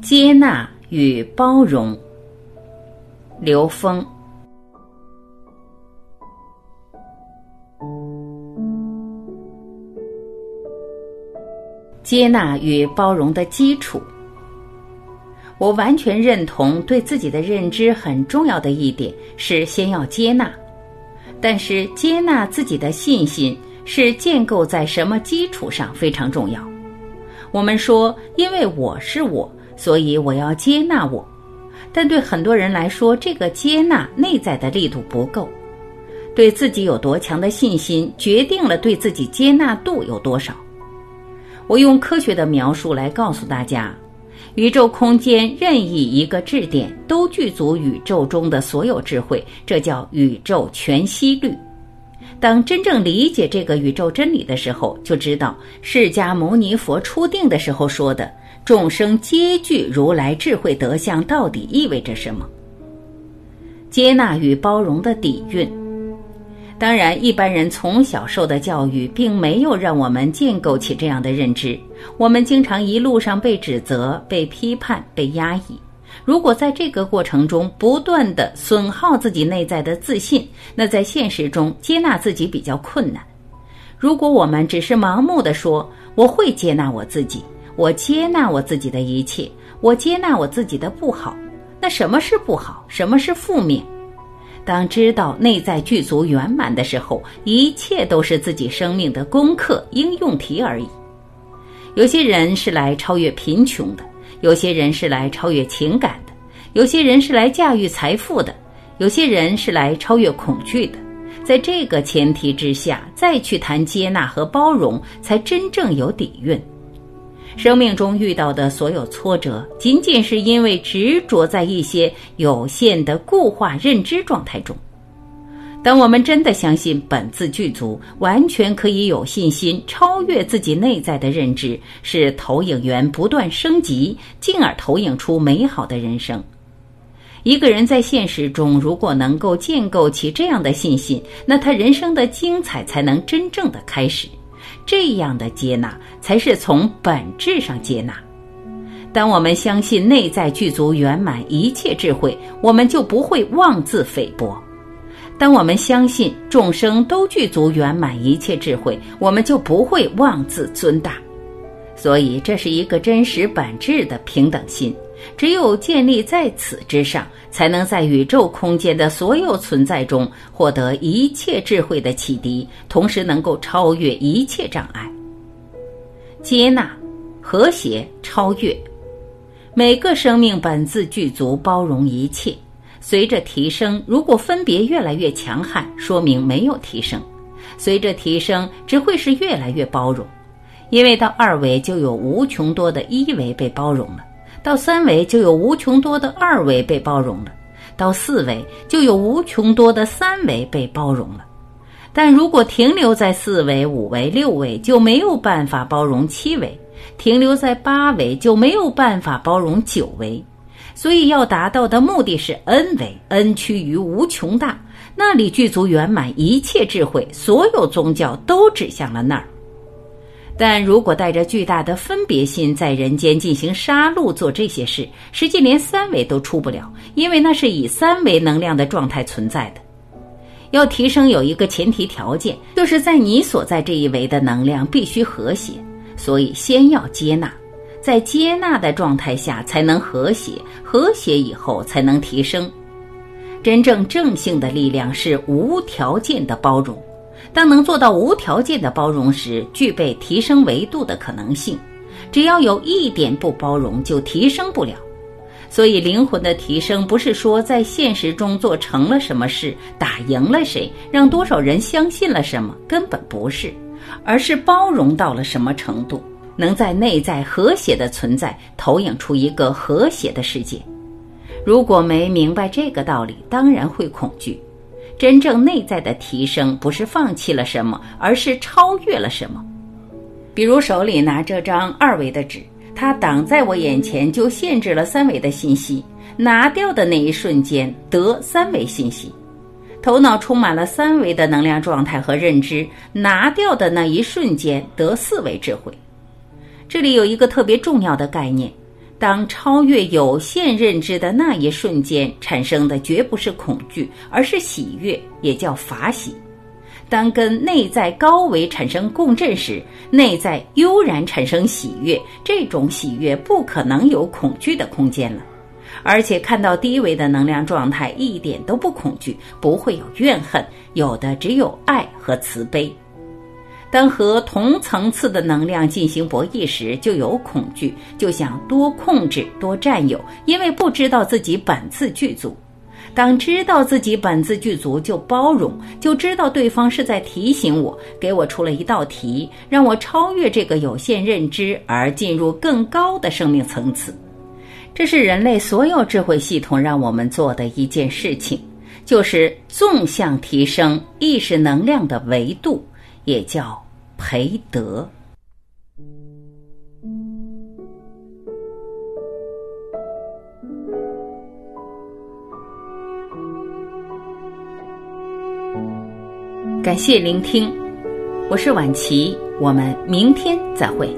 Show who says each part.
Speaker 1: 接纳与包容。刘峰。接纳与包容的基础，我完全认同。对自己的认知很重要的一点是先要接纳，但是接纳自己的信心是建构在什么基础上非常重要。我们说，因为我是我，所以我要接纳我。但对很多人来说，这个接纳内在的力度不够。对自己有多强的信心，决定了对自己接纳度有多少。我用科学的描述来告诉大家：宇宙空间任意一个质点都具足宇宙中的所有智慧，这叫宇宙全息律。当真正理解这个宇宙真理的时候，就知道释迦牟尼佛初定的时候说的“众生皆具如来智慧德相”到底意味着什么？接纳与包容的底蕴。当然，一般人从小受的教育并没有让我们建构起这样的认知。我们经常一路上被指责、被批判、被压抑。如果在这个过程中不断的损耗自己内在的自信，那在现实中接纳自己比较困难。如果我们只是盲目的说“我会接纳我自己，我接纳我自己的一切，我接纳我自己的不好”，那什么是不好？什么是负面？当知道内在具足圆满的时候，一切都是自己生命的功课应用题而已。有些人是来超越贫穷的，有些人是来超越情感的，有些人是来驾驭财富的，有些人是来超越恐惧的。在这个前提之下，再去谈接纳和包容，才真正有底蕴。生命中遇到的所有挫折，仅仅是因为执着在一些有限的固化认知状态中。当我们真的相信本自具足，完全可以有信心超越自己内在的认知，使投影源不断升级，进而投影出美好的人生。一个人在现实中如果能够建构起这样的信心，那他人生的精彩才能真正的开始。这样的接纳才是从本质上接纳。当我们相信内在具足圆满一切智慧，我们就不会妄自菲薄；当我们相信众生都具足圆满一切智慧，我们就不会妄自尊大。所以，这是一个真实本质的平等心。只有建立在此之上，才能在宇宙空间的所有存在中获得一切智慧的启迪，同时能够超越一切障碍。接纳、和谐、超越，每个生命本自具足，包容一切。随着提升，如果分别越来越强悍，说明没有提升；随着提升，只会是越来越包容，因为到二维就有无穷多的一维被包容了。到三维就有无穷多的二维被包容了，到四维就有无穷多的三维被包容了。但如果停留在四维、五维、六维，就没有办法包容七维；停留在八维，就没有办法包容九维。所以要达到的目的是 n 维，n 趋于无穷大，那里具足圆满一切智慧，所有宗教都指向了那儿。但如果带着巨大的分别心在人间进行杀戮做这些事，实际连三维都出不了，因为那是以三维能量的状态存在的。要提升有一个前提条件，就是在你所在这一维的能量必须和谐，所以先要接纳，在接纳的状态下才能和谐，和谐以后才能提升。真正正性的力量是无条件的包容。当能做到无条件的包容时，具备提升维度的可能性。只要有一点不包容，就提升不了。所以，灵魂的提升不是说在现实中做成了什么事，打赢了谁，让多少人相信了什么，根本不是，而是包容到了什么程度，能在内在和谐的存在，投影出一个和谐的世界。如果没明白这个道理，当然会恐惧。真正内在的提升，不是放弃了什么，而是超越了什么。比如手里拿这张二维的纸，它挡在我眼前，就限制了三维的信息。拿掉的那一瞬间，得三维信息。头脑充满了三维的能量状态和认知，拿掉的那一瞬间，得四维智慧。这里有一个特别重要的概念：当超越有限认知的那一瞬间产生的，绝不是恐惧，而是喜悦，也叫法喜。当跟内在高维产生共振时，内在悠然产生喜悦，这种喜悦不可能有恐惧的空间了。而且看到低维的能量状态，一点都不恐惧，不会有怨恨，有的只有爱和慈悲。当和同层次的能量进行博弈时，就有恐惧，就想多控制、多占有，因为不知道自己本自具足。当知道自己本自具足，就包容，就知道对方是在提醒我，给我出了一道题，让我超越这个有限认知，而进入更高的生命层次。这是人类所有智慧系统让我们做的一件事情，就是纵向提升意识能量的维度。也叫培德。感谢聆听，我是晚琪，我们明天再会。